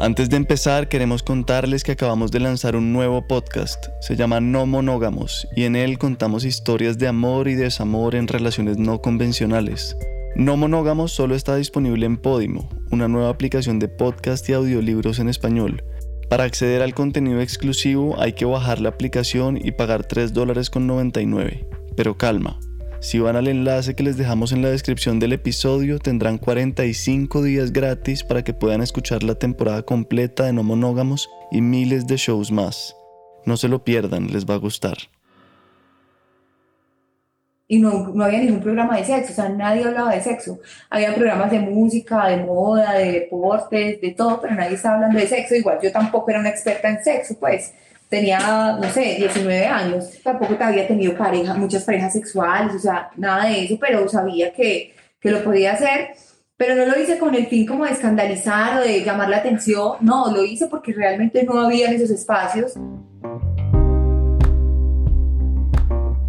Antes de empezar, queremos contarles que acabamos de lanzar un nuevo podcast. Se llama No Monógamos y en él contamos historias de amor y desamor en relaciones no convencionales. No Monógamos solo está disponible en Podimo, una nueva aplicación de podcast y audiolibros en español. Para acceder al contenido exclusivo hay que bajar la aplicación y pagar 3 dólares con 99. Pero calma, si van al enlace que les dejamos en la descripción del episodio, tendrán 45 días gratis para que puedan escuchar la temporada completa de No Monógamos y miles de shows más. No se lo pierdan, les va a gustar. Y no, no había ningún programa de sexo, o sea, nadie hablaba de sexo. Había programas de música, de moda, de deportes, de todo, pero nadie estaba hablando de sexo. Igual yo tampoco era una experta en sexo, pues tenía, no sé, 19 años, tampoco había tenido pareja, muchas parejas sexuales, o sea, nada de eso, pero sabía que, que lo podía hacer, pero no lo hice con el fin como de escandalizar o de llamar la atención, no, lo hice porque realmente no había en esos espacios.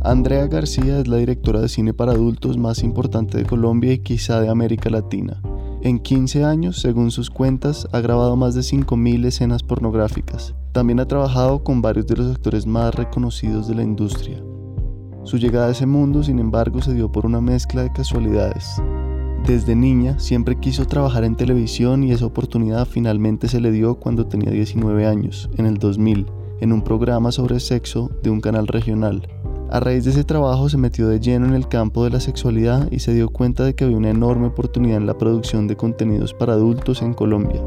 Andrea García es la directora de cine para adultos más importante de Colombia y quizá de América Latina. En 15 años, según sus cuentas, ha grabado más de 5.000 escenas pornográficas. También ha trabajado con varios de los actores más reconocidos de la industria. Su llegada a ese mundo, sin embargo, se dio por una mezcla de casualidades. Desde niña siempre quiso trabajar en televisión y esa oportunidad finalmente se le dio cuando tenía 19 años, en el 2000, en un programa sobre sexo de un canal regional. A raíz de ese trabajo se metió de lleno en el campo de la sexualidad y se dio cuenta de que había una enorme oportunidad en la producción de contenidos para adultos en Colombia.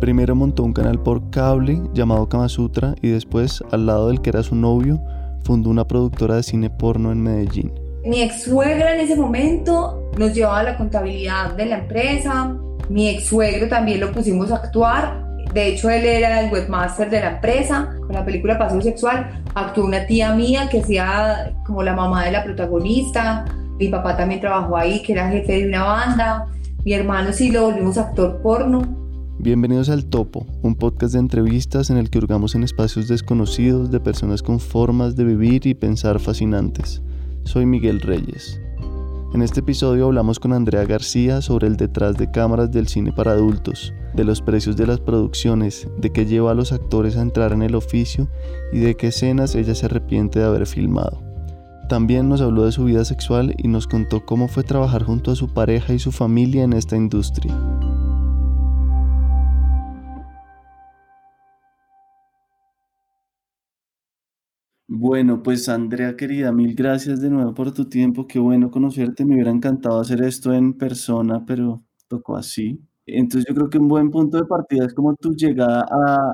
Primero montó un canal por cable llamado Kama Sutra y después, al lado del que era su novio, fundó una productora de cine porno en Medellín. Mi ex suegra en ese momento nos llevaba la contabilidad de la empresa. Mi ex suegro también lo pusimos a actuar de hecho, él era el webmaster de la empresa. Con la película Paseo Sexual actuó una tía mía que hacía como la mamá de la protagonista. Mi papá también trabajó ahí, que era jefe de una banda. Mi hermano sí lo volvimos actor porno. Bienvenidos al Topo, un podcast de entrevistas en el que hurgamos en espacios desconocidos de personas con formas de vivir y pensar fascinantes. Soy Miguel Reyes. En este episodio hablamos con Andrea García sobre el detrás de cámaras del cine para adultos, de los precios de las producciones, de qué lleva a los actores a entrar en el oficio y de qué escenas ella se arrepiente de haber filmado. También nos habló de su vida sexual y nos contó cómo fue trabajar junto a su pareja y su familia en esta industria. Bueno, pues Andrea querida, mil gracias de nuevo por tu tiempo. Qué bueno conocerte. Me hubiera encantado hacer esto en persona, pero tocó así. Entonces yo creo que un buen punto de partida es como tu llegada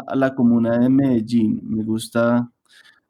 a, la comuna de Medellín. Me gusta,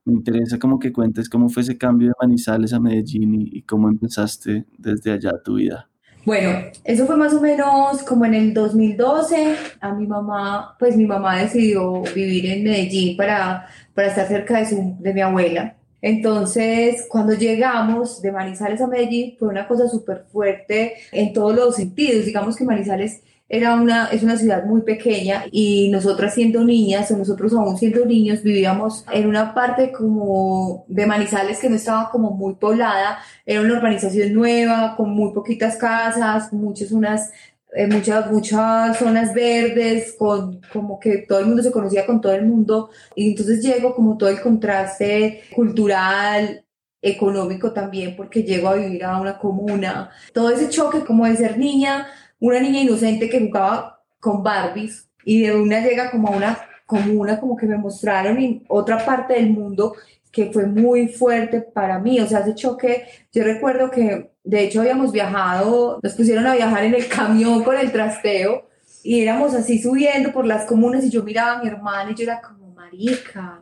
me interesa como que cuentes cómo fue ese cambio de Manizales a Medellín y, y cómo empezaste desde allá tu vida. Bueno, eso fue más o menos como en el 2012. A mi mamá, pues mi mamá decidió vivir en Medellín para, para estar cerca de, su, de mi abuela. Entonces, cuando llegamos de Manizales a Medellín, fue una cosa súper fuerte en todos los sentidos. Digamos que Manizales era una, es una ciudad muy pequeña y nosotras siendo niñas o nosotros aún siendo niños vivíamos en una parte como de Manizales que no estaba como muy poblada, era una urbanización nueva, con muy poquitas casas, muchas unas eh, muchas, muchas zonas verdes, con como que todo el mundo se conocía con todo el mundo, y entonces llego como todo el contraste cultural, económico también, porque llego a vivir a una comuna, todo ese choque como de ser niña una niña inocente que jugaba con Barbies y de una llega como a una comuna, como que me mostraron en otra parte del mundo que fue muy fuerte para mí, o sea, ese choque, yo recuerdo que de hecho habíamos viajado, nos pusieron a viajar en el camión con el trasteo y éramos así subiendo por las comunas y yo miraba a mi hermana y yo era como, marica,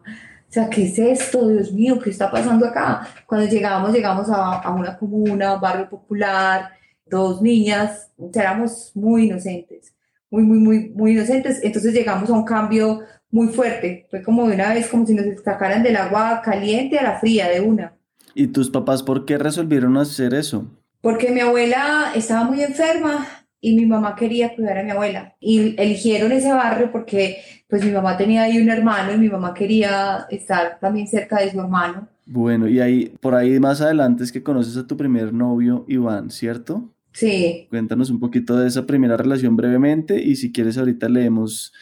o sea, ¿qué es esto? Dios mío, ¿qué está pasando acá? Cuando llegamos, llegamos a, a una comuna, un barrio popular, dos niñas, éramos muy inocentes, muy, muy, muy, muy inocentes. Entonces llegamos a un cambio muy fuerte. Fue como de una vez, como si nos sacaran del agua caliente a la fría de una. ¿Y tus papás por qué resolvieron hacer eso? Porque mi abuela estaba muy enferma y mi mamá quería cuidar a mi abuela. Y eligieron ese barrio porque pues mi mamá tenía ahí un hermano y mi mamá quería estar también cerca de su hermano. Bueno, y ahí por ahí más adelante es que conoces a tu primer novio, Iván, ¿cierto? Sí. Cuéntanos un poquito de esa primera relación brevemente y si quieres ahorita leemos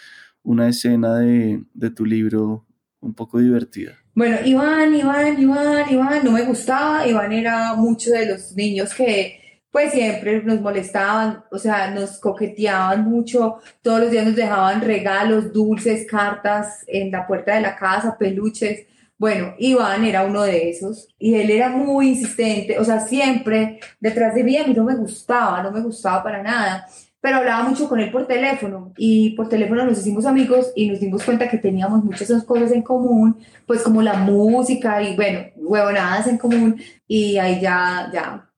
una escena de, de tu libro un poco divertida. Bueno, Iván, Iván, Iván, Iván, no me gustaba. Iván era mucho de los niños que pues siempre nos molestaban, o sea, nos coqueteaban mucho, todos los días nos dejaban regalos, dulces, cartas en la puerta de la casa, peluches. Bueno, Iván era uno de esos y él era muy insistente, o sea, siempre detrás de mí a mí no me gustaba, no me gustaba para nada, pero hablaba mucho con él por teléfono y por teléfono nos hicimos amigos y nos dimos cuenta que teníamos muchas cosas en común, pues como la música y bueno, huevonadas en común y ahí ya, ya,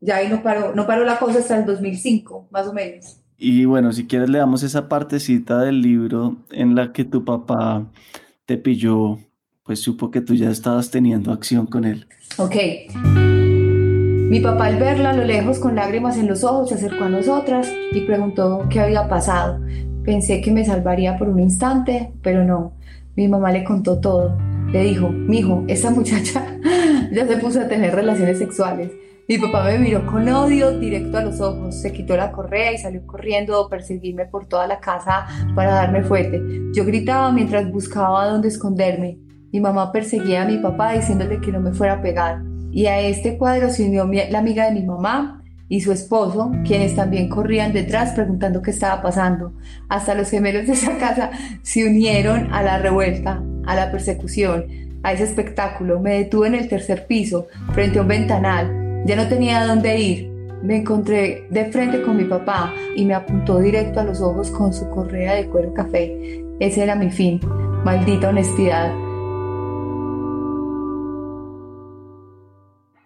ya ahí no paró, no paró la cosa hasta el 2005, más o menos. Y bueno, si quieres le damos esa partecita del libro en la que tu papá te pilló pues supo que tú ya estabas teniendo acción con él. Ok. Mi papá al verla a lo lejos con lágrimas en los ojos se acercó a nosotras y preguntó qué había pasado. Pensé que me salvaría por un instante, pero no. Mi mamá le contó todo. Le dijo, mijo, esa muchacha ya se puso a tener relaciones sexuales. Mi papá me miró con odio directo a los ojos, se quitó la correa y salió corriendo a perseguirme por toda la casa para darme fuerte. Yo gritaba mientras buscaba dónde esconderme. Mi mamá perseguía a mi papá diciéndole que no me fuera a pegar. Y a este cuadro se unió la amiga de mi mamá y su esposo, quienes también corrían detrás preguntando qué estaba pasando. Hasta los gemelos de esa casa se unieron a la revuelta, a la persecución, a ese espectáculo. Me detuve en el tercer piso, frente a un ventanal. Ya no tenía dónde ir. Me encontré de frente con mi papá y me apuntó directo a los ojos con su correa de cuero café. Ese era mi fin. Maldita honestidad.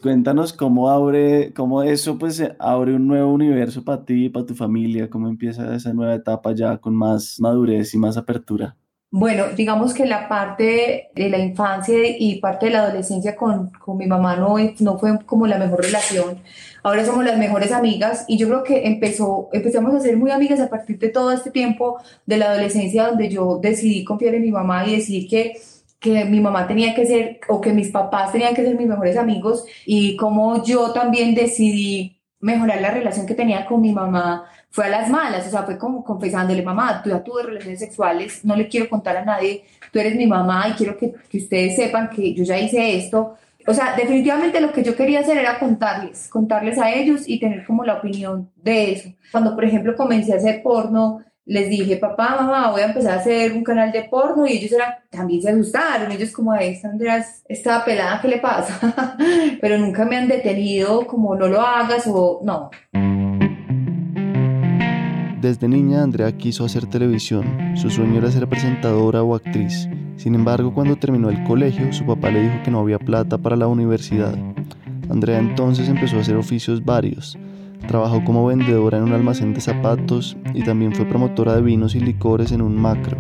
Cuéntanos cómo abre, cómo eso pues abre un nuevo universo para ti para tu familia, cómo empieza esa nueva etapa ya con más madurez y más apertura. Bueno, digamos que la parte de la infancia y parte de la adolescencia con, con mi mamá no, no fue como la mejor relación. Ahora somos las mejores amigas y yo creo que empezó, empezamos a ser muy amigas a partir de todo este tiempo de la adolescencia donde yo decidí confiar en mi mamá y decidí que que mi mamá tenía que ser o que mis papás tenían que ser mis mejores amigos y como yo también decidí mejorar la relación que tenía con mi mamá fue a las malas, o sea, fue como confesándole, mamá, tú ya tuve relaciones sexuales, no le quiero contar a nadie, tú eres mi mamá y quiero que, que ustedes sepan que yo ya hice esto. O sea, definitivamente lo que yo quería hacer era contarles, contarles a ellos y tener como la opinión de eso. Cuando, por ejemplo, comencé a hacer porno, les dije, papá, mamá, voy a empezar a hacer un canal de porno y ellos eran, también se asustaron, ellos como, a esta Andreas, esta pelada, ¿qué le pasa? Pero nunca me han detenido como no lo hagas o no. Desde niña Andrea quiso hacer televisión, su sueño era ser presentadora o actriz. Sin embargo, cuando terminó el colegio, su papá le dijo que no había plata para la universidad. Andrea entonces empezó a hacer oficios varios, Trabajó como vendedora en un almacén de zapatos y también fue promotora de vinos y licores en un macro,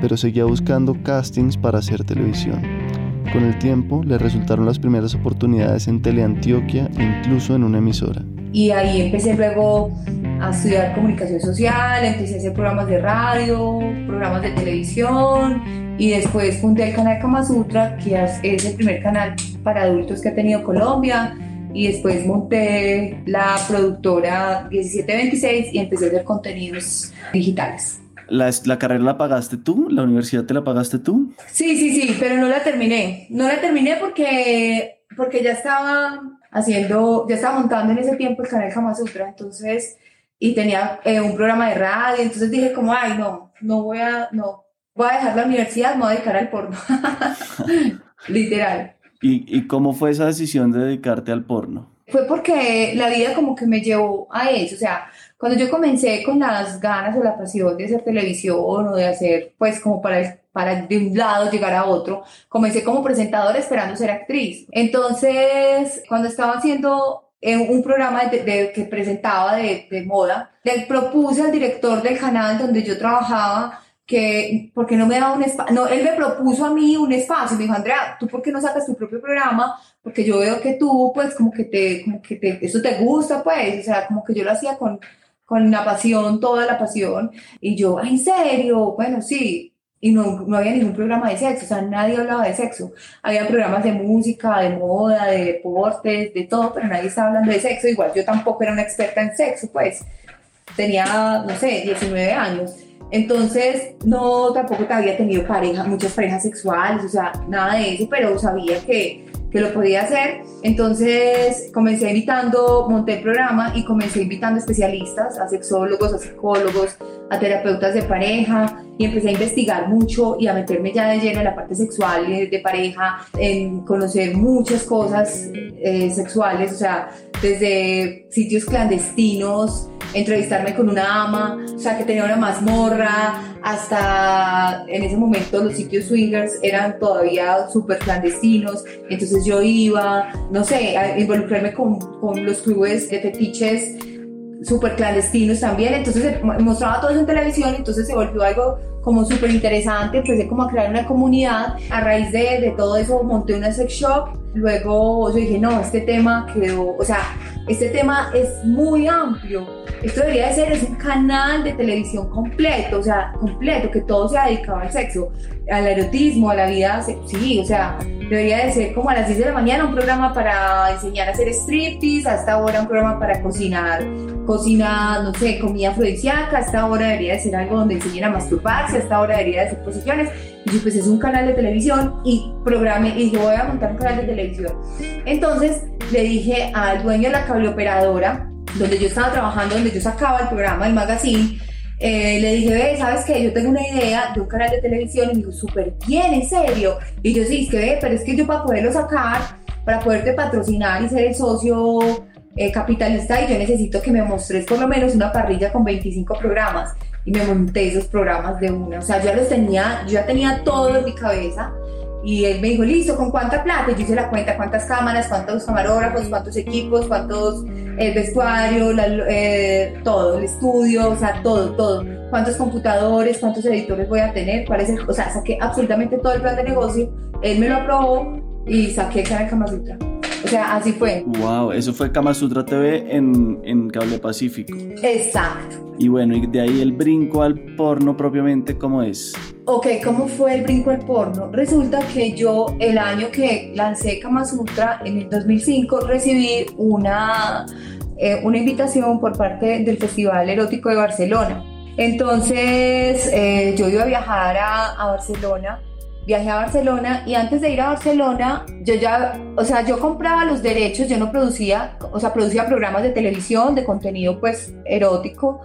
pero seguía buscando castings para hacer televisión. Con el tiempo le resultaron las primeras oportunidades en Teleantioquia incluso en una emisora. Y ahí empecé luego a estudiar comunicación social, empecé a hacer programas de radio, programas de televisión y después fundé el canal Kama Sutra, que es el primer canal para adultos que ha tenido Colombia y después monté la productora 1726 y empecé a hacer contenidos digitales. ¿La, ¿La, carrera la pagaste tú? ¿La universidad te la pagaste tú? Sí, sí, sí, pero no la terminé. No la terminé porque, porque ya estaba haciendo, ya estaba montando en ese tiempo el canal Kama Sutra, entonces, y tenía eh, un programa de radio, entonces dije como, ay, no, no voy a, no, voy a dejar la universidad, me voy a dedicar al porno. Literal. ¿Y, cómo fue esa decisión de dedicarte al porno? Fue porque la vida como que me llevó a eso, o sea, cuando yo comencé con las ganas o la pasión de hacer televisión o de hacer, pues como para, para de un lado llegar a otro, comencé como presentadora esperando ser actriz. Entonces, cuando estaba haciendo un programa de, que presentaba de, de moda, le propuse al director del canal donde yo trabajaba que, porque no me daba un espacio? No, él me propuso a mí un espacio, me dijo, Andrea, ¿tú por qué no sacas tu propio programa? Porque yo veo que tú, pues, como que te, como que te, eso te gusta, pues, o sea, como que yo lo hacía con, con la pasión, toda la pasión, y yo, ¿en serio? Bueno, sí, y no, no había ningún programa de sexo, o sea, nadie hablaba de sexo. Había programas de música, de moda, de deportes, de todo, pero nadie estaba hablando de sexo. Igual yo tampoco era una experta en sexo, pues tenía, no sé, 19 años. Entonces, no, tampoco había tenido pareja, muchas parejas sexuales, o sea, nada de eso, pero sabía que que lo podía hacer. Entonces comencé invitando, monté el programa y comencé invitando especialistas, a sexólogos, a psicólogos, a terapeutas de pareja y empecé a investigar mucho y a meterme ya de lleno en la parte sexual de pareja, en conocer muchas cosas eh, sexuales, o sea, desde sitios clandestinos, entrevistarme con una ama, o sea, que tenía una mazmorra, hasta en ese momento los sitios swingers eran todavía súper clandestinos, entonces yo iba, no sé, a involucrarme con, con los clubes de fetiches súper clandestinos también, entonces mostraba todo eso en televisión, entonces se volvió algo como súper interesante, empecé como a crear una comunidad, a raíz de, de todo eso monté una sex shop, luego yo dije, no, este tema quedó, o sea, este tema es muy amplio, esto debería de ser es un canal de televisión completo, o sea, completo, que todo sea dedicado al sexo, al erotismo, a la vida, sí, o sea, debería de ser como a las 10 de la mañana un programa para enseñar a hacer striptease, hasta ahora un programa para cocinar, cocina, no sé, comida afrodisíaca, hasta ahora debería de ser algo donde enseñen a masturbarse, hasta ahora debería de ser posiciones, y yo pues es un canal de televisión y programa, y yo voy a montar un canal de televisión. Entonces le dije al dueño de la cable operadora, donde yo estaba trabajando, donde yo sacaba el programa, el magazine, eh, le dije, ve, ¿sabes qué? Yo tengo una idea de un canal de televisión y me dijo, súper bien, en serio. Y yo sí, es que ve, pero es que yo para poderlo sacar, para poderte patrocinar y ser el socio eh, capitalista, y yo necesito que me mostres por lo menos una parrilla con 25 programas. Y me monté esos programas de una. O sea, yo los tenía, yo ya tenía todo en mi cabeza y él me dijo, listo, ¿con cuánta plata? Y yo hice la cuenta, cuántas cámaras, cuántos camarógrafos, cuántos equipos, cuántos el vestuario, eh, todo, el estudio, o sea, todo, todo. Cuántos computadores, cuántos editores voy a tener, cuál es el, o sea, saqué absolutamente todo el plan de negocio, él me lo aprobó y saqué el canal Kama Sutra. O sea, así fue. Wow, eso fue Kama Sutra TV en, en Cable Pacífico. Exacto. Y bueno, y de ahí el brinco al porno propiamente, ¿cómo es? Ok, ¿cómo fue el brinco al porno? Resulta que yo el año que lancé Kama Sutra, en el 2005, recibí una, eh, una invitación por parte del Festival Erótico de Barcelona. Entonces eh, yo iba a viajar a, a Barcelona viajé a Barcelona y antes de ir a Barcelona, yo ya, o sea, yo compraba los derechos, yo no producía, o sea, producía programas de televisión, de contenido pues erótico,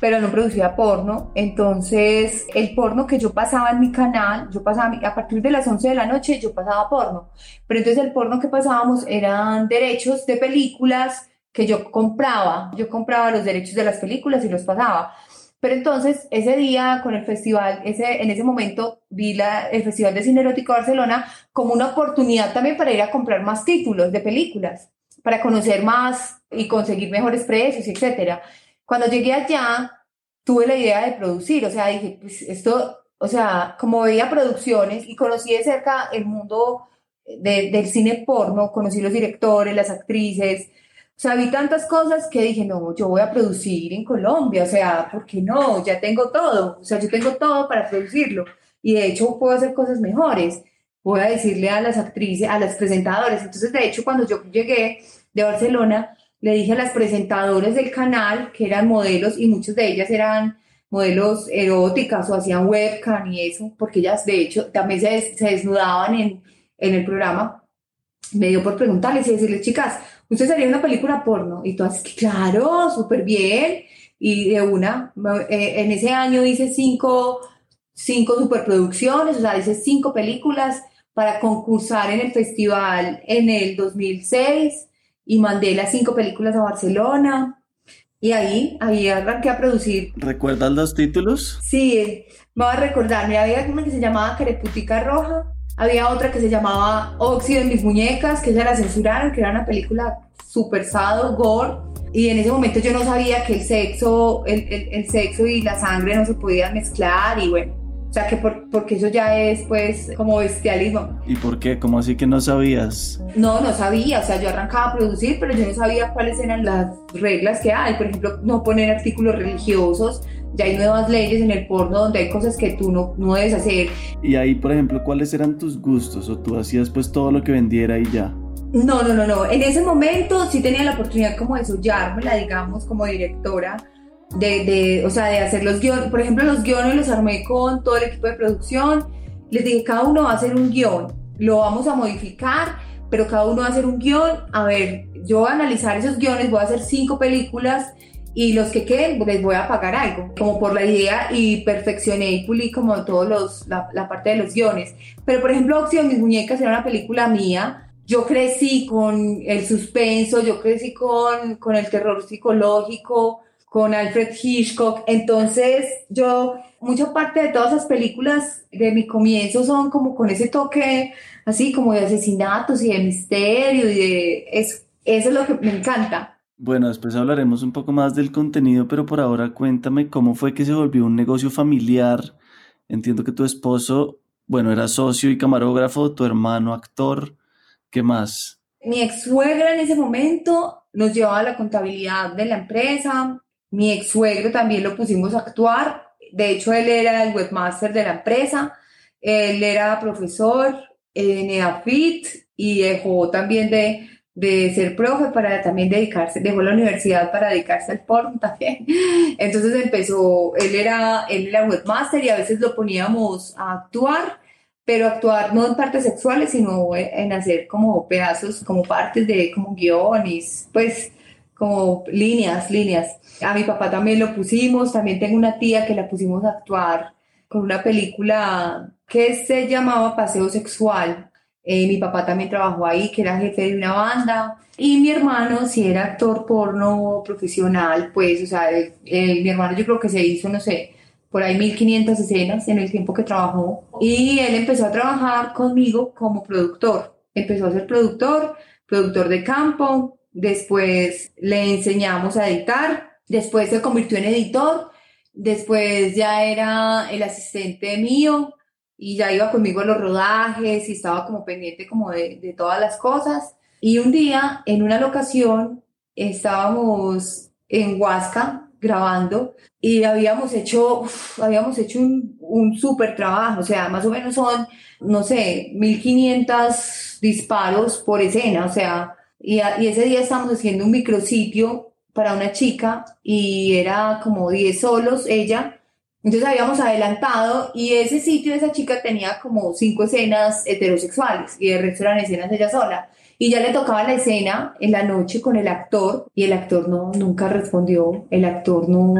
pero no producía porno. Entonces, el porno que yo pasaba en mi canal, yo pasaba a partir de las 11 de la noche, yo pasaba porno. Pero entonces el porno que pasábamos eran derechos de películas que yo compraba. Yo compraba los derechos de las películas y los pasaba. Pero entonces, ese día con el festival, ese, en ese momento vi la, el Festival de Cine Erótico Barcelona como una oportunidad también para ir a comprar más títulos de películas, para conocer más y conseguir mejores precios, etc. Cuando llegué allá, tuve la idea de producir, o sea, dije, pues esto, o sea, como veía producciones y conocí de cerca el mundo del cine porno, conocí los directores, las actrices, o sea, vi tantas cosas que dije, no, yo voy a producir en Colombia, o sea, ¿por qué no? Ya tengo todo, o sea, yo tengo todo para producirlo y de hecho puedo hacer cosas mejores. Voy a decirle a las actrices, a las presentadoras. Entonces, de hecho, cuando yo llegué de Barcelona, le dije a las presentadoras del canal, que eran modelos y muchas de ellas eran modelos eróticas o hacían webcam y eso, porque ellas de hecho también se, se desnudaban en, en el programa. Me dio por preguntarles y decirles, chicas, usted sería una película porno. Y tú haces, claro, súper bien. Y de una, eh, en ese año hice cinco, cinco superproducciones, o sea, hice cinco películas para concursar en el festival en el 2006 y mandé las cinco películas a Barcelona. Y ahí, ahí arranqué a producir. ¿Recuerdas los títulos? Sí, me voy a recordar. había una que se llamaba Careputica Roja, había otra que se llamaba Óxido en mis muñecas, que ya la censuraron, que era una película super sado, gore. Y en ese momento yo no sabía que el sexo, el, el, sexo y la sangre no se podían mezclar y bueno, O sea, que porque eso ya es pues como bestialismo. ¿Y por qué? ¿Cómo así que no sabías? No, no sabía. O sea, yo arrancaba a producir, pero yo no sabía cuáles eran las reglas que hay. Por ejemplo, no poner artículos religiosos. Ya hay nuevas leyes en el porno donde hay cosas que tú no, no debes hacer. Y ahí, por ejemplo, ¿cuáles eran tus gustos? ¿O tú hacías pues todo lo que vendiera y ya? No, no, no, no. En ese momento sí tenía la oportunidad como de soñármela, digamos, como directora de, de, o sea, de hacer los guiones. Por ejemplo, los guiones los armé con todo el equipo de producción. Les dije, cada uno va a hacer un guion, lo vamos a modificar, pero cada uno va a hacer un guion. A ver, yo voy a analizar esos guiones, voy a hacer cinco películas y los que queden les voy a pagar algo, como por la idea y perfeccioné y pulí como todos los, la, la parte de los guiones. Pero por ejemplo, Opción Mis Muñecas era una película mía. Yo crecí con el suspenso, yo crecí con, con el terror psicológico, con Alfred Hitchcock. Entonces, yo, mucha parte de todas esas películas de mi comienzo son como con ese toque así como de asesinatos y de misterio y de eso. Eso es lo que me encanta. Bueno, después hablaremos un poco más del contenido, pero por ahora cuéntame cómo fue que se volvió un negocio familiar. Entiendo que tu esposo, bueno, era socio y camarógrafo, tu hermano actor. ¿Qué más? Mi ex suegra en ese momento nos llevaba la contabilidad de la empresa, mi ex suegro también lo pusimos a actuar. De hecho, él era el webmaster de la empresa. Él era profesor en EAFIT y dejó también de, de ser profe para también dedicarse, dejó la universidad para dedicarse al porno también. Entonces empezó, él era, él era webmaster y a veces lo poníamos a actuar, pero actuar no en partes sexuales, sino en hacer como pedazos, como partes de como guiones, pues como líneas, líneas. A mi papá también lo pusimos, también tengo una tía que la pusimos a actuar con una película que se llamaba Paseo Sexual. Eh, mi papá también trabajó ahí, que era jefe de una banda. Y mi hermano, si era actor porno profesional, pues, o sea, mi hermano yo creo que se hizo, no sé, por ahí 1500 escenas en el tiempo que trabajó. Y él empezó a trabajar conmigo como productor. Empezó a ser productor, productor de campo. Después le enseñamos a editar Después se convirtió en editor, después ya era el asistente mío y ya iba conmigo a los rodajes y estaba como pendiente como de, todas las cosas. Y un día, en una locación, estábamos en Huasca grabando y habíamos hecho, habíamos hecho un, un súper trabajo, o sea, más o menos son, no sé, 1500 disparos por escena, o sea, y, y ese día estábamos haciendo un micrositio para una chica y era como 10 solos ella. Entonces habíamos adelantado y ese sitio, esa chica tenía como cinco escenas heterosexuales y el resto eran escenas ella sola. Y ya le tocaba la escena en la noche con el actor y el actor no, nunca respondió, el actor no,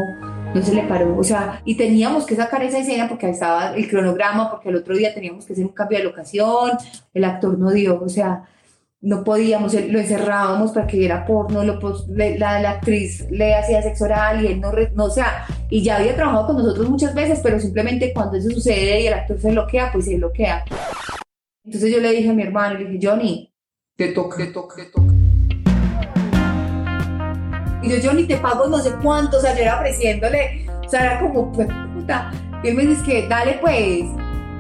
no se le paró, o sea, y teníamos que sacar esa escena porque ahí estaba el cronograma, porque el otro día teníamos que hacer un cambio de locación, el actor no dio, o sea, no podíamos, lo encerrábamos para que viera porno, lo, la, la, actriz le hacía sexo oral y él no, no, o sea, y ya había trabajado con nosotros muchas veces, pero simplemente cuando eso sucede y el actor se bloquea, pues se bloquea. Entonces yo le dije a mi hermano, le dije, Johnny, te toca, te toca, te toca. Y yo, Johnny, te pago no sé cuánto, o sea, yo era ofreciéndole, o sea, era como, pues, puta. Y él me dice que, dale pues,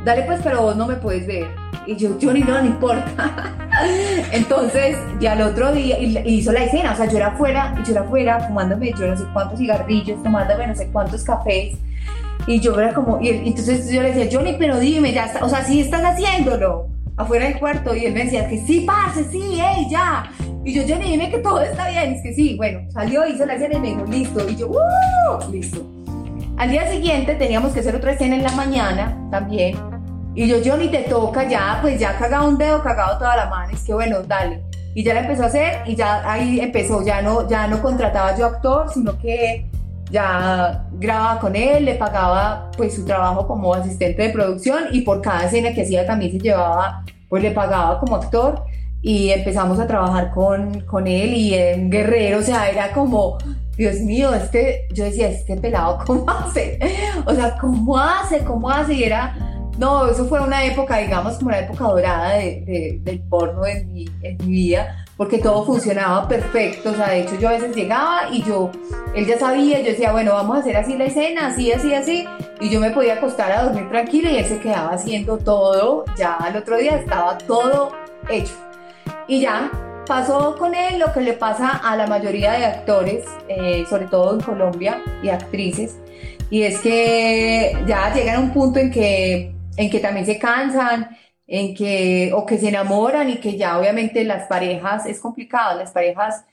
dale pues, pero vos no me puedes ver. Y yo, Johnny, no, no importa. Entonces, ya el otro día hizo la escena, o sea, yo era afuera, yo era afuera fumándome yo no sé cuántos cigarrillos, tomándome no sé cuántos cafés. Y yo era como, y entonces yo le decía, Johnny, pero dime, ya está, o sea, sí estás haciéndolo afuera del cuarto. Y él me decía, que sí, pase, sí, ey, ya. Y yo, Johnny, dime que todo está bien. Es que sí, bueno, salió, hizo la escena y me dijo, listo. Y yo, ¡uh! Listo. Al día siguiente teníamos que hacer otra escena en la mañana también y yo, Johnny, te toca ya, pues ya cagado un dedo, cagado toda la mano. Es que bueno, dale. Y ya la empezó a hacer y ya ahí empezó, ya no, ya no contrataba yo actor, sino que ya grababa con él, le pagaba pues su trabajo como asistente de producción y por cada escena que hacía también se llevaba, pues le pagaba como actor y empezamos a trabajar con, con él y en Guerrero, o sea, era como, Dios mío, este, yo decía, este pelado, ¿cómo hace? O sea, ¿cómo hace? ¿Cómo hace? Y era no, eso fue una época, digamos, como una época dorada de, del porno en mi, en mi vida, porque todo funcionaba perfecto. O sea, de hecho, yo a veces llegaba y yo, él ya sabía, yo decía, bueno, vamos a hacer así la escena, así, así, así. y yo me podía acostar a dormir tranquila y él se quedaba haciendo todo, ya al otro día estaba todo hecho. Y ya pasó con él lo que le pasa a la mayoría de actores, eh, sobre todo en Colombia, y actrices, y es que ya llegan a un punto en que, en que también se cansan, en que, o que se enamoran y que ya obviamente las parejas, es complicado, las parejas,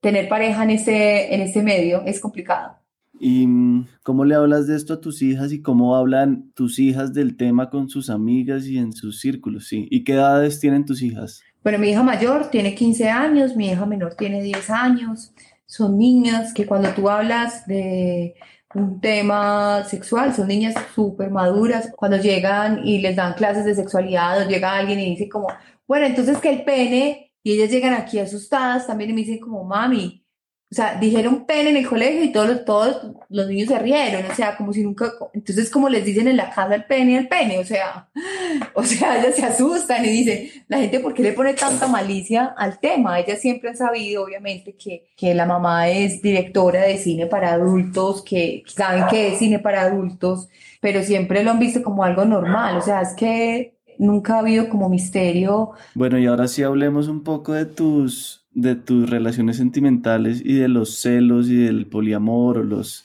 tener pareja en este, en este medio es complicado. ¿Y mm, cómo le hablas de esto a tus hijas y cómo hablan tus hijas del tema con sus amigas y en sus círculos? Sí. ¿Y qué edades tienen tus hijas? Bueno, mi hija mayor tiene 15 años, mi hija menor tiene 10 años. Son niñas que cuando tú hablas de un tema sexual, son niñas súper maduras. Cuando llegan y les dan clases de sexualidad o llega alguien y dice como, bueno, entonces que el pene, y ellas llegan aquí asustadas también y me dicen como, mami, o sea, dijeron pene en el colegio y todos los, todos los niños se rieron, o sea, como si nunca, entonces como les dicen en la casa el pene, el pene, o sea, o sea, ellas se asustan y dicen, la gente, ¿por qué le pone tanta malicia al tema? Ellas siempre han sabido, obviamente, que, que la mamá es directora de cine para adultos, que saben que es cine para adultos, pero siempre lo han visto como algo normal, o sea, es que nunca ha habido como misterio. Bueno, y ahora sí hablemos un poco de tus de tus relaciones sentimentales y de los celos y del poliamor o los,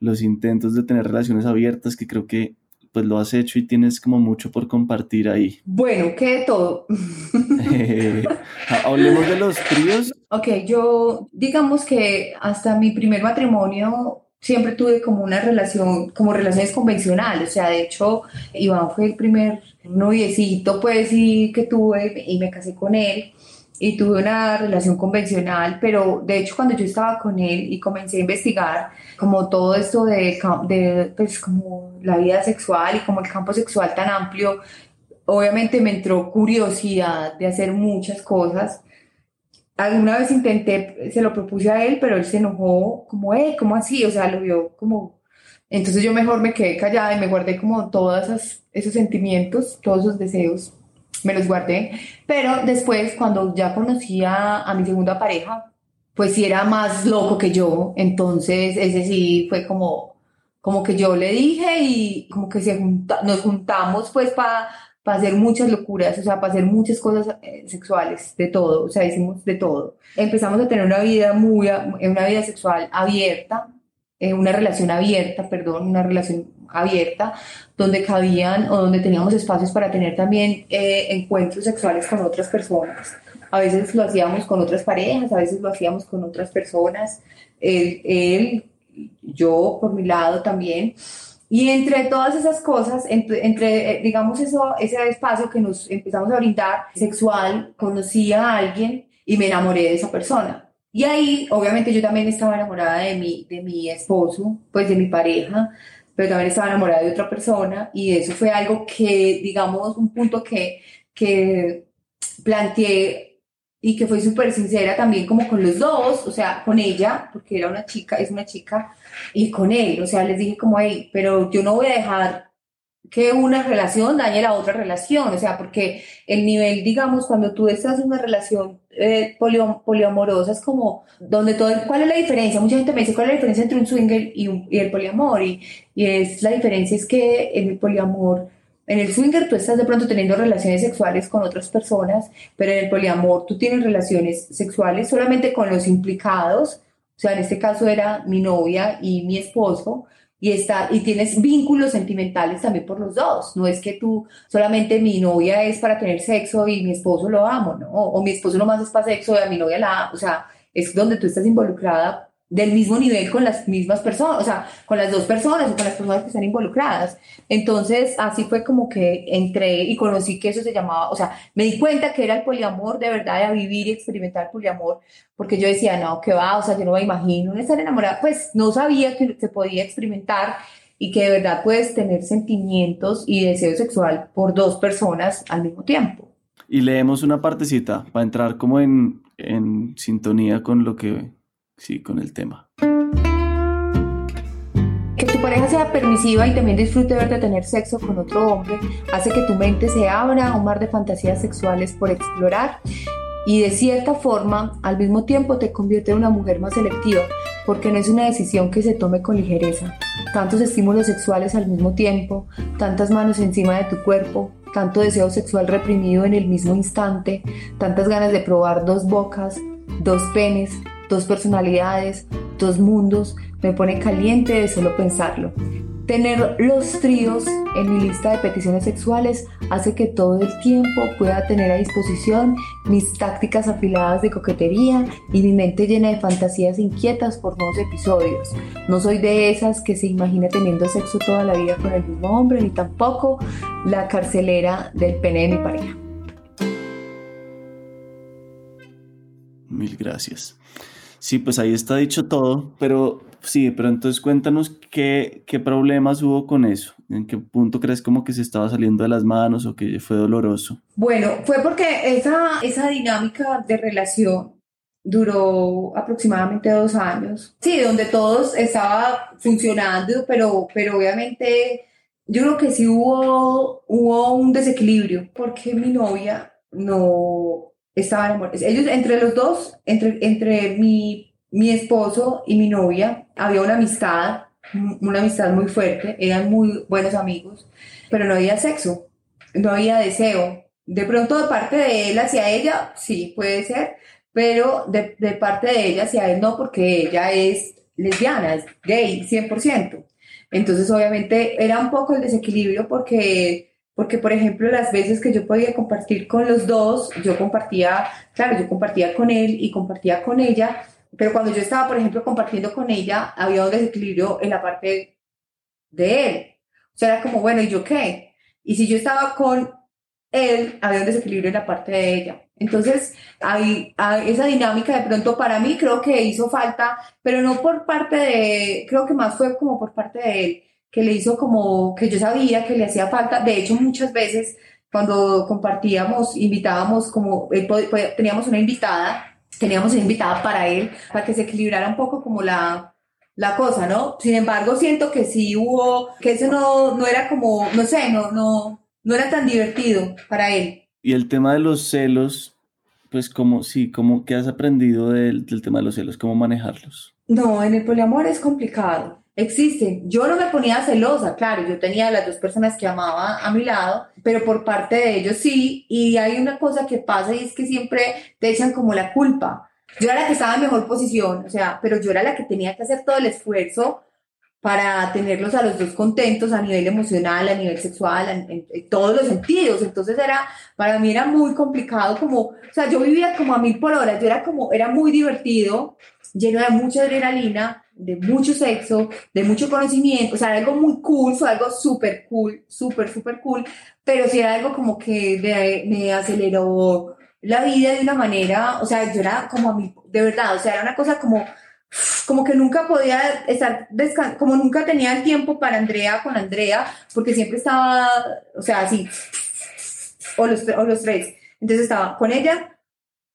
los intentos de tener relaciones abiertas que creo que pues lo has hecho y tienes como mucho por compartir ahí. Bueno, ¿qué de todo? hablemos de los tríos. Ok, yo digamos que hasta mi primer matrimonio siempre tuve como una relación, como relaciones convencionales, o sea, de hecho, Iván fue el primer noviecito, pues, y que tuve y me casé con él y tuve una relación convencional, pero de hecho cuando yo estaba con él y comencé a investigar como todo esto de, de pues como la vida sexual y como el campo sexual tan amplio, obviamente me entró curiosidad de hacer muchas cosas. Alguna vez intenté, se lo propuse a él, pero él se enojó como, eh, ¿cómo así? O sea, lo vio como... Entonces yo mejor me quedé callada y me guardé como todos esos sentimientos, todos esos deseos me los guardé. Pero después, cuando ya conocía a mi segunda pareja, pues sí era más loco que yo. Entonces, ese sí fue como, como que yo le dije y como que se nos juntamos pues para hacer muchas locuras, o sea, para hacer muchas cosas eh, sexuales, de todo, o sea, hicimos de todo. Empezamos a tener una vida muy, una vida sexual abierta, eh, una relación abierta, perdón, una relación abierta, donde cabían o donde teníamos espacios para tener también eh, encuentros sexuales con otras personas. A veces lo hacíamos con otras parejas, a veces lo hacíamos con otras personas, él, yo por mi lado también. Y entre todas esas cosas, entre, entre, eh, digamos eso, ese espacio que nos empezamos a brindar sexual, conocí a alguien y me enamoré de esa persona. Y ahí, obviamente, yo también estaba enamorada de mi, de mi esposo, pues de mi pareja, pero también estaba enamorada de otra persona y eso fue algo que, digamos, un punto que, que planteé y que fue súper sincera también como con los dos, o sea, con ella, porque era una chica, es una chica, y con él, o sea, les dije como, hey, pero yo no voy a dejar que una relación dañe la otra relación, o sea, porque el nivel, digamos, cuando tú estás en una relación eh, poliamorosa es como donde todo, ¿cuál es la diferencia? Mucha gente me dice, ¿cuál es la diferencia entre un swinger y, y el poliamor? Y, y, es, la diferencia es que en el poliamor, en el swinger tú estás de pronto teniendo relaciones sexuales con otras personas, pero en el poliamor tú tienes relaciones sexuales solamente con los implicados, o sea, en este caso era mi novia y mi esposo, y, está, y tienes vínculos sentimentales también por los dos. No es que tú solamente mi novia es para tener sexo y mi esposo lo amo, ¿no? O mi esposo nomás es para sexo y a mi novia la amo. O sea, es donde tú estás involucrada del mismo nivel con las mismas personas, o sea, con las dos personas o con las personas que están involucradas. Entonces, así fue como que entré y conocí que eso se llamaba, o sea, me di cuenta que era el poliamor de verdad, de vivir y experimentar el poliamor, porque yo decía, no, que va, o sea, yo no me imagino no estar enamorada, pues no sabía que se podía experimentar y que de verdad puedes tener sentimientos y deseo sexual por dos personas al mismo tiempo. Y leemos una partecita para entrar como en, en sintonía con lo que sí, con el tema. Que tu pareja sea permisiva y también disfrute verte tener sexo con otro hombre hace que tu mente se abra a un mar de fantasías sexuales por explorar y de cierta forma al mismo tiempo te convierte en una mujer más selectiva porque no es una decisión que se tome con ligereza. tantos estímulos sexuales al mismo tiempo, tantas manos encima de tu cuerpo, tanto deseo sexual reprimido en el mismo instante, tantas ganas de probar dos bocas, dos penes, dos personalidades, dos mundos, me pone caliente de solo pensarlo. Tener los tríos en mi lista de peticiones sexuales hace que todo el tiempo pueda tener a disposición mis tácticas afiladas de coquetería y mi mente llena de fantasías inquietas por nuevos episodios. No soy de esas que se imagina teniendo sexo toda la vida con el mismo hombre, ni tampoco la carcelera del pene de mi pareja. Mil gracias. Sí, pues ahí está dicho todo, pero sí, pero entonces cuéntanos qué, qué problemas hubo con eso, en qué punto crees como que se estaba saliendo de las manos o que fue doloroso. Bueno, fue porque esa, esa dinámica de relación duró aproximadamente dos años, sí, donde todos estaba funcionando, pero, pero obviamente yo creo que sí hubo, hubo un desequilibrio, porque mi novia no estaban enamorados. Ellos, entre los dos, entre, entre mi, mi esposo y mi novia, había una amistad, una amistad muy fuerte, eran muy buenos amigos, pero no había sexo, no había deseo. De pronto de parte de él hacia ella, sí, puede ser, pero de, de parte de ella hacia él no, porque ella es lesbiana, es gay, 100%. Entonces, obviamente, era un poco el desequilibrio porque porque por ejemplo las veces que yo podía compartir con los dos, yo compartía, claro, yo compartía con él y compartía con ella, pero cuando yo estaba, por ejemplo, compartiendo con ella, había un desequilibrio en la parte de él. O sea, era como, bueno, ¿y yo qué? Y si yo estaba con él, había un desequilibrio en la parte de ella. Entonces, hay, esa dinámica de pronto para mí creo que hizo falta, pero no por parte de, creo que más fue como por parte de él que le hizo como que yo sabía que le hacía falta. De hecho, muchas veces cuando compartíamos, invitábamos como, teníamos una invitada, teníamos una invitada para él, para que se equilibrara un poco como la, la cosa, ¿no? Sin embargo, siento que sí hubo, que eso no, no era como, no sé, no, no, no era tan divertido para él. Y el tema de los celos, pues como, sí, como que has aprendido del, del tema de los celos, cómo manejarlos. No, en el poliamor es complicado existen. Yo no me ponía celosa, claro, yo tenía las dos personas que amaba a mi lado, pero por parte de ellos sí, y hay una cosa que pasa y es que siempre te echan como la culpa. Yo era la que estaba en mejor posición, o sea, pero yo era la que tenía que hacer todo el esfuerzo para tenerlos a los dos contentos a nivel emocional, a nivel sexual, en, todos los sentidos. Entonces era, para mí era muy complicado como, o sea, yo vivía como a mil por hora, yo era como, era muy divertido, lleno de mucha adrenalina, de mucho sexo, de mucho conocimiento, o sea, algo muy cool, fue algo súper cool, súper, súper cool, pero sí era algo como que me, me, aceleró la vida de una manera, o sea, yo era como a mí, de verdad, o sea, era una cosa como, como que nunca podía estar, como nunca tenía el tiempo para Andrea con Andrea, porque siempre estaba, o sea, así, o los, o los tres, entonces estaba con ella,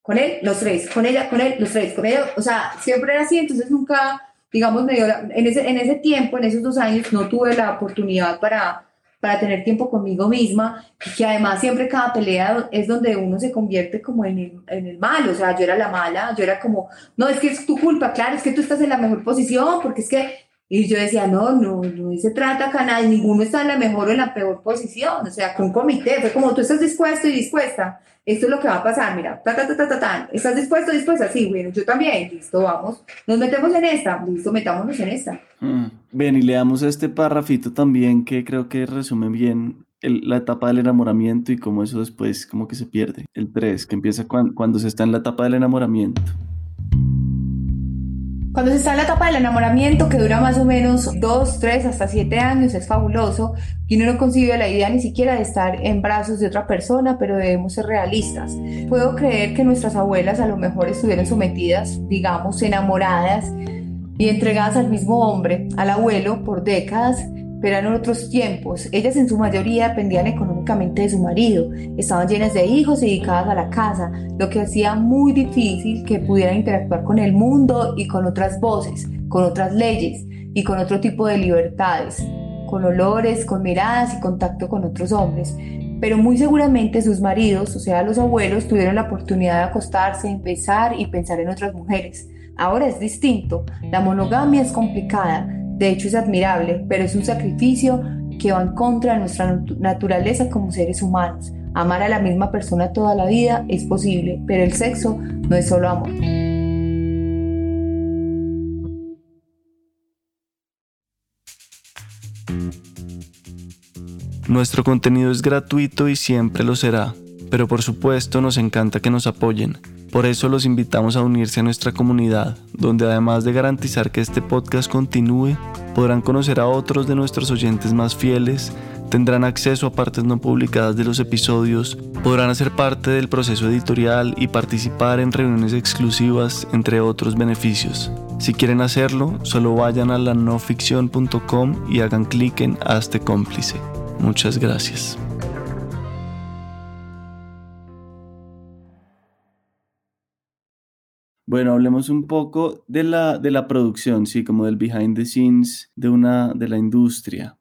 con él, los tres, con ella, con él, los tres, con ella, o sea, siempre era así, entonces nunca digamos, me dio en, ese, en ese tiempo, en esos dos años, no tuve la oportunidad para, para tener tiempo conmigo misma, y que además siempre cada pelea es donde uno se convierte como en el, en el malo, o sea, yo era la mala, yo era como, no, es que es tu culpa, claro, es que tú estás en la mejor posición, porque es que, y yo decía, no, no, no se trata acá nada, ninguno está en la mejor o en la peor posición, o sea, con un comité, fue como tú estás dispuesto y dispuesta, esto es lo que va a pasar, mira, ta, ta, ta, ta, ta, ¿estás dispuesto, dispuesta? Sí, bueno, yo también, listo, vamos, nos metemos en esta, listo, metámonos en esta. Mm. Bien, y leamos este párrafito también que creo que resume bien la etapa del enamoramiento y cómo eso después como que se pierde. El 3, que empieza cuando se está en la etapa del enamoramiento. Cuando se está en la etapa del enamoramiento, que dura más o menos 2, 3, hasta 7 años, es fabuloso, y uno no concibe la idea ni siquiera de estar en brazos de otra persona, pero debemos ser realistas. Puedo creer que nuestras abuelas a lo mejor estuvieron sometidas, digamos, enamoradas y entregadas al mismo hombre, al abuelo, por décadas, pero en otros tiempos. Ellas en su mayoría dependían económicamente de su marido, estaban llenas de hijos y dedicadas a la casa, lo que hacía muy difícil que pudieran interactuar con el mundo y con otras voces, con otras leyes y con otro tipo de libertades, con olores, con miradas y contacto con otros hombres. Pero muy seguramente sus maridos, o sea, los abuelos, tuvieron la oportunidad de acostarse, besar y pensar en otras mujeres. Ahora es distinto, la monogamia es complicada, de hecho es admirable, pero es un sacrificio que va en contra de nuestra naturaleza como seres humanos. Amar a la misma persona toda la vida es posible, pero el sexo no es solo amor. Nuestro contenido es gratuito y siempre lo será, pero por supuesto nos encanta que nos apoyen. Por eso los invitamos a unirse a nuestra comunidad, donde además de garantizar que este podcast continúe, podrán conocer a otros de nuestros oyentes más fieles, tendrán acceso a partes no publicadas de los episodios, podrán hacer parte del proceso editorial y participar en reuniones exclusivas, entre otros beneficios. Si quieren hacerlo, solo vayan a la noficción.com y hagan clic en Hazte cómplice. Muchas gracias. Bueno, hablemos un poco de la, de la producción, sí, como del behind the scenes de, una, de la industria.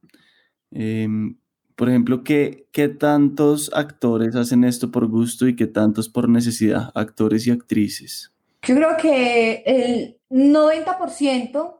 Em, por ejemplo, ¿qué, ¿qué tantos actores hacen esto por gusto y qué tantos por necesidad, actores y actrices? Yo creo que el 90%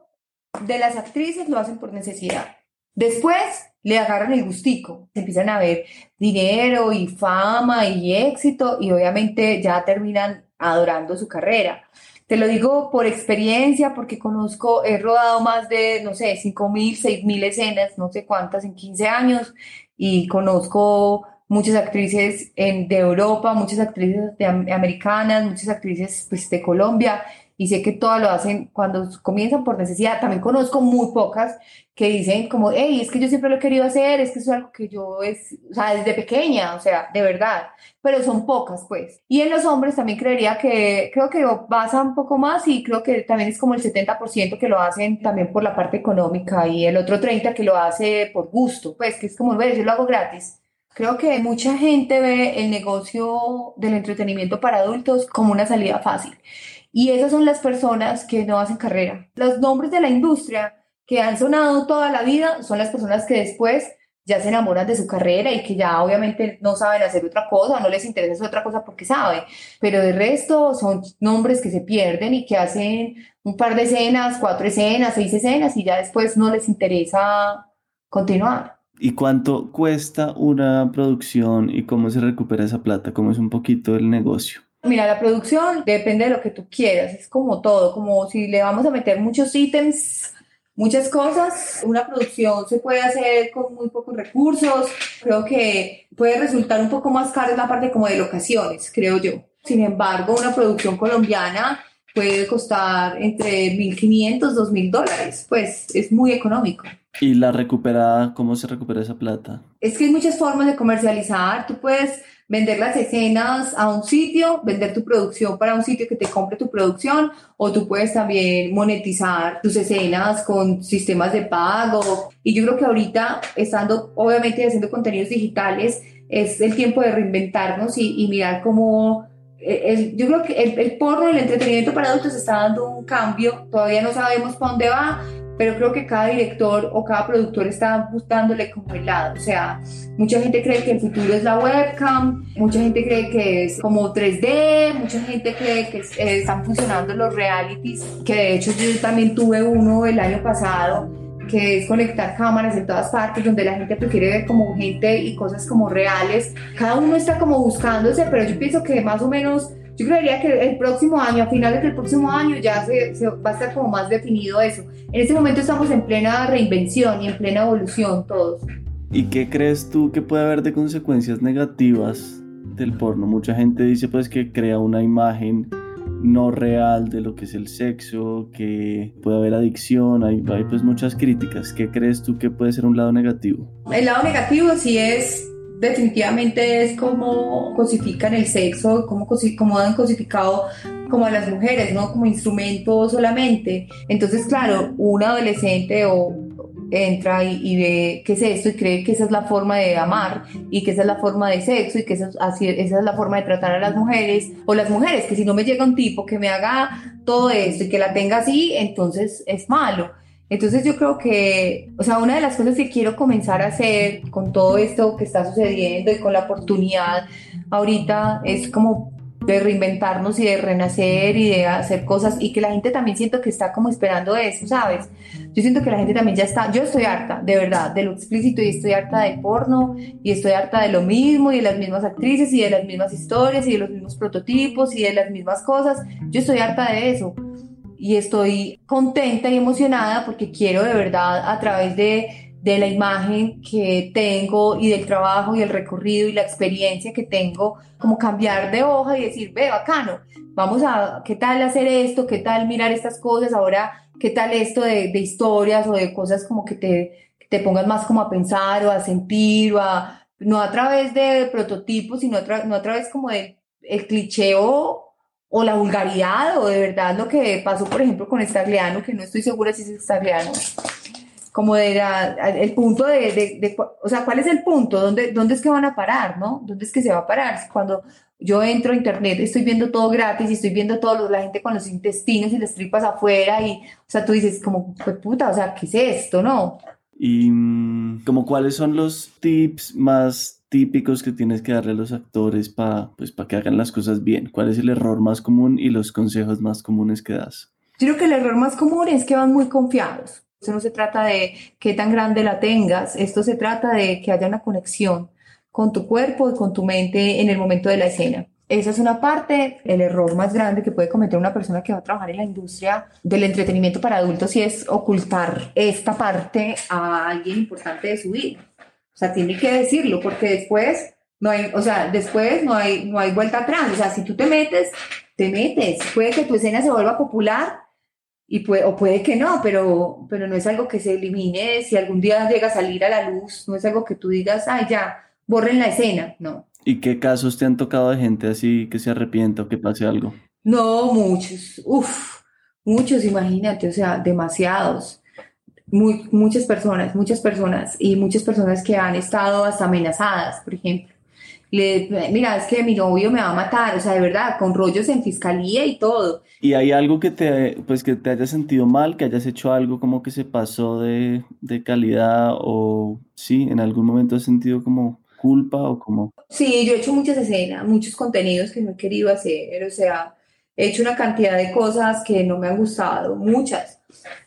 de las actrices lo hacen por necesidad. Después le agarran el gustico, empiezan a ver dinero y fama y éxito y obviamente ya terminan adorando su carrera. Te lo digo por experiencia, porque conozco, he rodado más de, no sé, 5 mil, 6 mil escenas, no sé cuántas en 15 años, y conozco muchas actrices de Europa, muchas actrices de, americanas, muchas actrices pues, de Colombia, y sé que todas lo hacen cuando comienzan por necesidad. También conozco muy pocas que dicen como, hey, es que yo siempre lo he querido hacer, es que eso es algo que yo es, o sea, desde pequeña, o sea, de verdad, pero son pocas, pues. Y en los hombres también creería que, creo que pasa un poco más y creo que también es como el 70% que lo hacen también por la parte económica y el otro 30% que lo hace por gusto, pues, que es como, ver, yo lo hago gratis. Creo que mucha gente ve el negocio del entretenimiento para adultos como una salida fácil. Y esas son las personas que no hacen carrera. Los nombres de la industria que han sonado toda la vida son las personas que después ya se enamoran de su carrera y que ya obviamente no saben hacer otra cosa, no les interesa hacer otra cosa porque saben, pero de resto son nombres que se pierden y que hacen un par de escenas, cuatro escenas, seis escenas y ya después no les interesa continuar. ¿Y cuánto cuesta una producción y cómo se recupera esa plata? ¿Cómo es un poquito el negocio? Mira, la producción depende de lo que tú quieras, es como todo, como si le vamos a meter muchos ítems, muchas cosas, una producción se puede hacer con muy pocos recursos, creo que puede resultar un poco más caro la parte como de locaciones, creo yo. Sin embargo, una producción colombiana puede costar entre 1.500, 2.000 dólares, pues es muy económico. ¿Y la recuperada, cómo se recupera esa plata? Es que hay muchas formas de comercializar, tú puedes vender las escenas a un sitio, vender tu producción para un sitio que te compre tu producción, o tú puedes también monetizar tus escenas con sistemas de pago. Y yo creo que ahorita, estando obviamente haciendo contenidos digitales, es el tiempo de reinventarnos y, mirar cómo... Eh, yo creo que el, el porno, el entretenimiento para adultos está dando un cambio, todavía no sabemos para dónde va, pero creo que cada director o cada productor está buscándole como el lado. O sea, mucha gente cree que el futuro es la webcam, mucha gente cree que es como 3D, mucha gente cree que eh, están funcionando los realities, que de hecho yo también tuve uno el año pasado que es conectar cámaras en todas partes, donde la gente prefiere ver como gente y cosas como reales. Cada uno está como buscándose, pero yo pienso que más o menos yo creería que el próximo año, a finales del próximo año, ya se, va a estar como más definido eso. En este momento estamos en plena reinvención y en plena evolución todos. ¿Y qué crees tú que puede haber de consecuencias negativas del porno? Mucha gente dice pues que crea una imagen no real de lo que es el sexo, que puede haber adicción, hay, hay pues muchas críticas. ¿Qué crees tú que puede ser un lado negativo? El lado negativo sí es definitivamente es como cosifican el sexo, como, como han cosificado como a las mujeres, ¿no? Como instrumento solamente. Entonces, claro, un adolescente o entra y, ve qué es esto y cree que esa es la forma de amar y que esa es la forma de sexo y que esa, así, esa es la forma de tratar a las mujeres o las mujeres, que si no me llega un tipo que me haga todo esto y que la tenga así, entonces es malo. Entonces yo creo que, o sea, una de las cosas que quiero comenzar a hacer con todo esto que está sucediendo y con la oportunidad ahorita es como de reinventarnos y de renacer y de hacer cosas y que la gente también siento que está como esperando eso, ¿sabes? Yo siento que la gente también ya está, yo estoy harta, de verdad, de lo explícito y estoy harta del porno y estoy harta de lo mismo y de las mismas actrices y de las mismas historias y de los mismos prototipos y de las mismas cosas, yo estoy harta de eso y estoy contenta y emocionada porque quiero de verdad a través de de la imagen que tengo y del trabajo y el recorrido y la experiencia que tengo, como cambiar de hoja y decir, ve, bacano, vamos a, ¿qué tal hacer esto? ¿Qué tal mirar estas cosas? Ahora, ¿qué tal esto de, de historias o de cosas como que te, te pongas más como a pensar o a sentir o a, no a través de prototipos, sino a no a través como de el cliché o, la vulgaridad o de verdad lo que pasó, por ejemplo, con Stagliano, que no estoy segura si es Stagliano como de el punto de, de, o sea, ¿cuál es el punto? ¿Dónde, ¿Dónde es que van a parar, no? ¿Dónde es que se va a parar? Cuando yo entro a internet, estoy viendo todo gratis y estoy viendo toda la gente con los intestinos y las tripas afuera y, o sea, tú dices como, pues puta, o sea, ¿qué es esto, no? Y mm, como cuáles son los tips más típicos que tienes que darle a los actores para pues, que hagan las cosas bien? ¿Cuál es el error más común y los consejos más comunes que das? Yo creo que el error más común es que van muy confiados. Esto no se trata de qué tan grande la tengas, esto se trata de que haya una conexión con tu cuerpo y con tu mente en el momento de la escena. Esa es una parte, el error más grande que puede cometer una persona que va a trabajar en la industria del entretenimiento para adultos y es ocultar esta parte a alguien importante de su vida. O sea, tiene que decirlo porque después no hay, o sea, después no hay, no hay vuelta atrás. O sea, si tú te metes, te metes. Puede que tu escena se vuelva popular y puede, o puede que no, pero, pero no es algo que se elimine si algún día llega a salir a la luz, no es algo que tú digas, ay, ya, borren la escena, no. ¿Y qué casos te han tocado de gente así que se arrepienta o que pase algo? No, muchos, uff, muchos, imagínate, o sea, demasiados. Muy, muchas personas, muchas personas y muchas personas que han estado hasta amenazadas, por ejemplo. Le, mira, es que mi novio me va a matar, o sea, de verdad, con rollos en fiscalía y todo. ¿Y hay algo que te, pues, que te haya sentido mal, que hayas hecho algo como que se pasó de, de calidad o sí, en algún momento has sentido como culpa o como... Sí, yo he hecho muchas escenas, muchos contenidos que no he querido hacer, o sea, he hecho una cantidad de cosas que no me han gustado, muchas,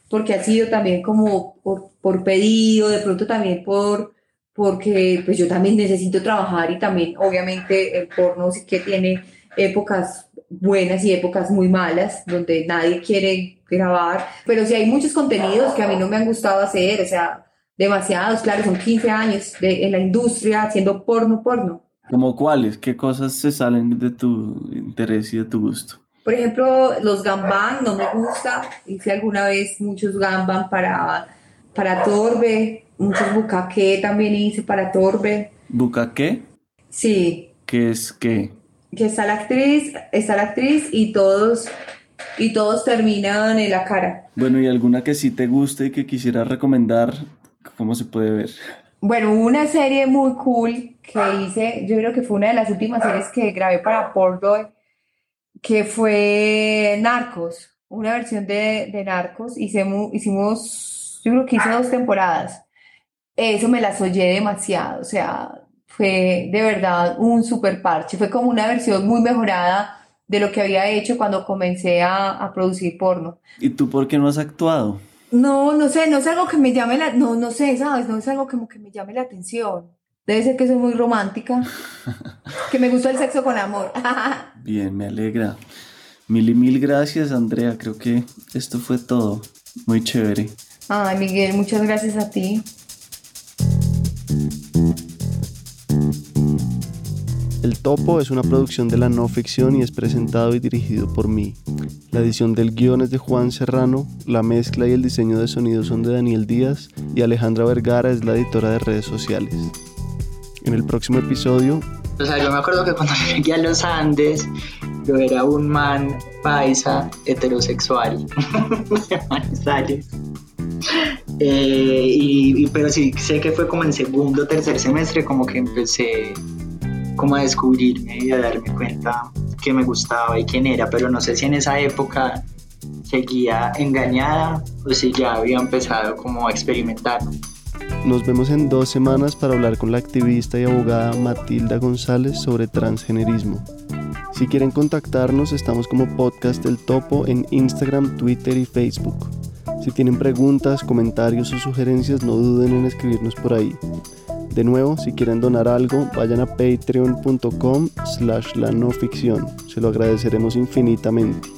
porque ha sido también como por, por pedido, de pronto también por porque pues yo también necesito trabajar y también obviamente el porno sí que tiene épocas buenas y épocas muy malas donde nadie quiere grabar, pero sí hay muchos contenidos que a mí no me han gustado hacer, o sea, demasiados, claro, son 15 años de, en la industria haciendo porno, porno. ¿Como cuáles? ¿Qué cosas se salen de tu interés y de tu gusto? Por ejemplo, los gambang no me gusta, hice alguna vez muchos gambang para, para Torbe, muchos bucaque también hice para Torbe. ¿Bucaque? Sí. ¿Qué es qué? Que está la actriz, está la actriz y todos y todos terminan en la cara. Bueno, ¿y alguna que sí te guste y que quisiera recomendar? ¿Cómo se puede ver? Bueno, una serie muy cool que hice, yo creo que fue una de las últimas series que grabé para Portboy, que fue Narcos, una versión de, de Narcos. Hicimos, hicimos, yo creo que hice dos temporadas eso me las oye demasiado, o sea, fue de verdad un super parche, fue como una versión muy mejorada de lo que había hecho cuando comencé a, a, producir porno. ¿Y tú por qué no has actuado? No, no sé, no es algo que me llame la, no, no sé, sabes, no es algo como que me llame la atención. Debe ser que soy muy romántica, que me gusta el sexo con amor. Bien, me alegra. Mil y mil gracias, Andrea. Creo que esto fue todo. Muy chévere. Ay, Miguel, muchas gracias a ti. El Topo es una producción de la no ficción y es presentado y dirigido por mí. La edición del guion es de Juan Serrano, la mezcla y el diseño de sonido son de Daniel Díaz y Alejandra Vergara es la editora de redes sociales. En el próximo episodio... O sea, yo me acuerdo que cuando llegué a los Andes, yo era un man paisa heterosexual de Manizales. Eh, y, pero sí sé que fue como en segundo o tercer semestre como que empecé como a descubrirme y a darme cuenta que me gustaba y quién era, pero no sé si en esa época seguía engañada o si ya había empezado como a experimentar. Nos vemos en dos semanas para hablar con la activista y abogada Matilda González sobre transgenerismo. Si quieren contactarnos, estamos como Podcast El Topo en Instagram, Twitter y Facebook. Si tienen preguntas, comentarios o sugerencias, no duden en escribirnos por ahí. De nuevo, si quieren donar algo, vayan a patreon.com slash la no ficción. Se lo agradeceremos infinitamente.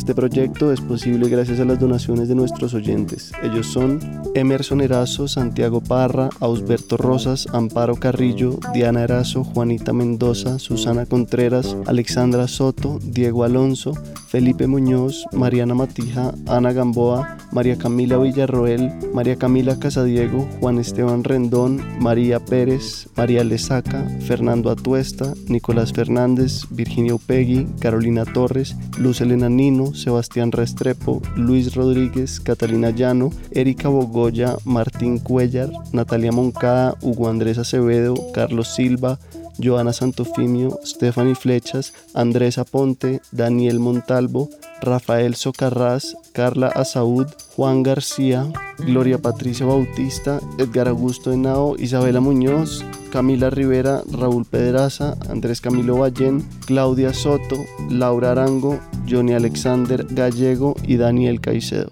Este proyecto es posible gracias a las donaciones de nuestros oyentes. Ellos son Emerson Erazo, Santiago Parra, Ausberto Rosas, Amparo Carrillo, Diana Erazo, Juanita Mendoza, Susana Contreras, Alexandra Soto, Diego Alonso, Felipe Muñoz, Mariana Matija, Ana Gamboa, María Camila Villarroel, María Camila Casadiego, Juan Esteban Rendón, María Pérez, María Lezaca, Fernando Atuesta, Nicolás Fernández, Virginia Upegui, Carolina Torres, Luz Elena Nino, Sebastián Restrepo, Luis Rodríguez, Catalina Llano, Erika Bogoya, Martín Cuellar, Natalia Moncada, Hugo Andrés Acevedo, Carlos Silva, Joana Santofimio, Stephanie Flechas, Andrés Aponte, Daniel Montalvo, Rafael Socarrás, Carla Asaúd, Juan García, Gloria Patricia Bautista, Edgar Augusto Henao, Isabela Muñoz, Camila Rivera, Raúl Pedraza, Andrés Camilo Ballén, Claudia Soto, Laura Arango, Johnny Alexander Gallego y Daniel Caicedo.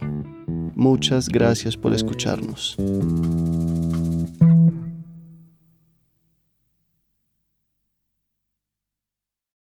Muchas gracias por escucharnos.